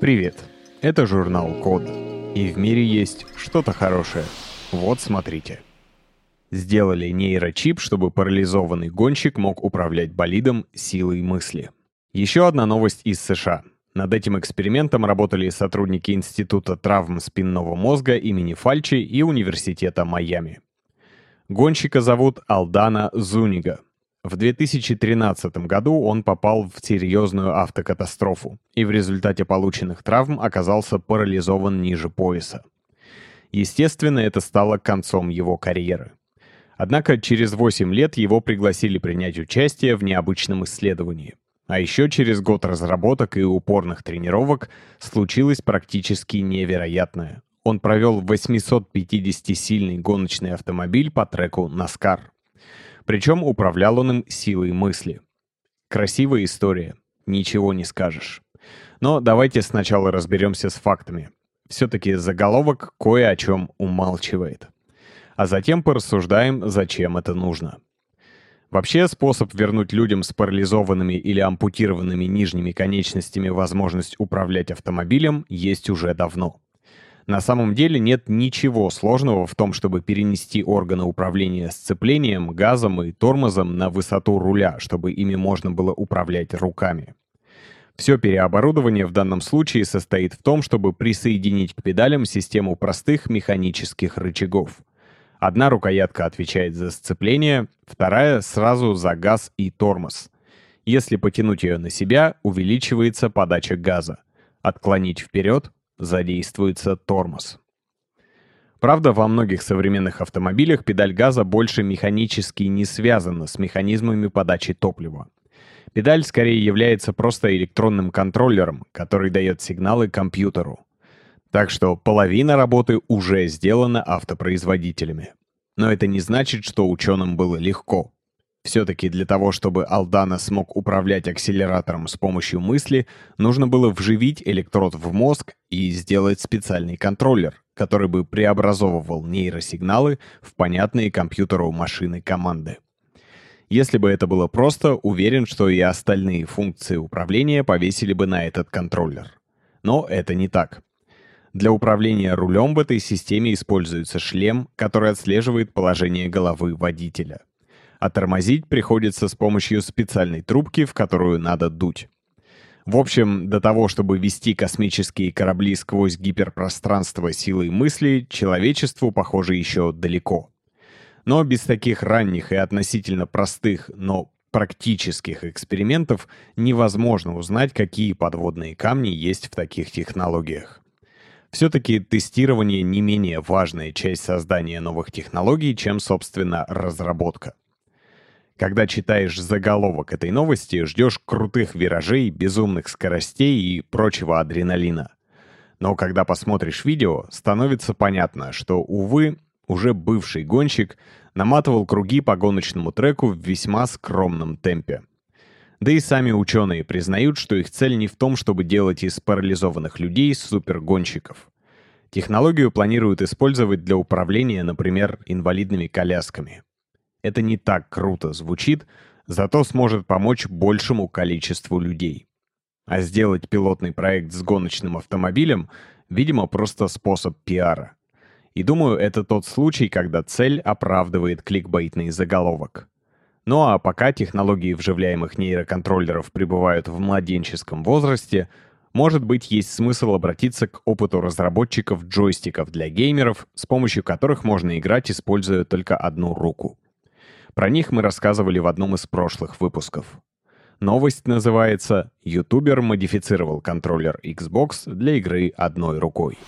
Привет, это журнал Код. И в мире есть что-то хорошее. Вот смотрите. Сделали нейрочип, чтобы парализованный гонщик мог управлять болидом силой мысли. Еще одна новость из США. Над этим экспериментом работали сотрудники Института травм спинного мозга имени Фальчи и Университета Майами. Гонщика зовут Алдана Зунига. В 2013 году он попал в серьезную автокатастрофу и в результате полученных травм оказался парализован ниже пояса. Естественно, это стало концом его карьеры. Однако через 8 лет его пригласили принять участие в необычном исследовании. А еще через год разработок и упорных тренировок случилось практически невероятное. Он провел 850-сильный гоночный автомобиль по треку Наскар. Причем управлял он им силой мысли. Красивая история, ничего не скажешь. Но давайте сначала разберемся с фактами. Все-таки заголовок кое о чем умалчивает. А затем порассуждаем, зачем это нужно. Вообще, способ вернуть людям с парализованными или ампутированными нижними конечностями возможность управлять автомобилем есть уже давно. На самом деле нет ничего сложного в том, чтобы перенести органы управления сцеплением, газом и тормозом на высоту руля, чтобы ими можно было управлять руками. Все переоборудование в данном случае состоит в том, чтобы присоединить к педалям систему простых механических рычагов. Одна рукоятка отвечает за сцепление, вторая сразу за газ и тормоз. Если потянуть ее на себя, увеличивается подача газа. Отклонить вперед задействуется тормоз. Правда, во многих современных автомобилях педаль газа больше механически не связана с механизмами подачи топлива. Педаль скорее является просто электронным контроллером, который дает сигналы компьютеру. Так что половина работы уже сделана автопроизводителями. Но это не значит, что ученым было легко. Все-таки для того, чтобы Алдана смог управлять акселератором с помощью мысли, нужно было вживить электрод в мозг и сделать специальный контроллер, который бы преобразовывал нейросигналы в понятные компьютеру машины команды. Если бы это было просто, уверен, что и остальные функции управления повесили бы на этот контроллер. Но это не так. Для управления рулем в этой системе используется шлем, который отслеживает положение головы водителя а тормозить приходится с помощью специальной трубки, в которую надо дуть. В общем, до того, чтобы вести космические корабли сквозь гиперпространство силой мысли, человечеству, похоже, еще далеко. Но без таких ранних и относительно простых, но практических экспериментов невозможно узнать, какие подводные камни есть в таких технологиях. Все-таки тестирование не менее важная часть создания новых технологий, чем, собственно, разработка. Когда читаешь заголовок этой новости, ждешь крутых виражей, безумных скоростей и прочего адреналина. Но когда посмотришь видео, становится понятно, что, увы, уже бывший гонщик наматывал круги по гоночному треку в весьма скромном темпе. Да и сами ученые признают, что их цель не в том, чтобы делать из парализованных людей супергонщиков. Технологию планируют использовать для управления, например, инвалидными колясками. Это не так круто звучит, зато сможет помочь большему количеству людей. А сделать пилотный проект с гоночным автомобилем, видимо, просто способ пиара. И думаю, это тот случай, когда цель оправдывает кликбейтный заголовок. Ну а пока технологии вживляемых нейроконтроллеров пребывают в младенческом возрасте, может быть, есть смысл обратиться к опыту разработчиков джойстиков для геймеров, с помощью которых можно играть, используя только одну руку. Про них мы рассказывали в одном из прошлых выпусков. Новость называется «Ютубер модифицировал контроллер Xbox для игры одной рукой».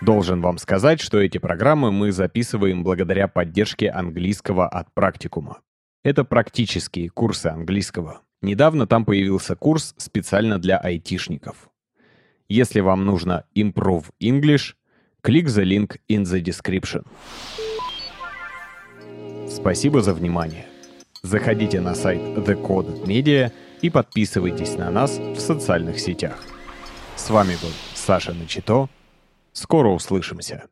Должен вам сказать, что эти программы мы записываем благодаря поддержке английского от практикума. Это практические курсы английского. Недавно там появился курс специально для айтишников. Если вам нужно Improve English, click the link in the description. Спасибо за внимание. Заходите на сайт The Code Media и подписывайтесь на нас в социальных сетях. С вами был Саша Начито. Скоро услышимся.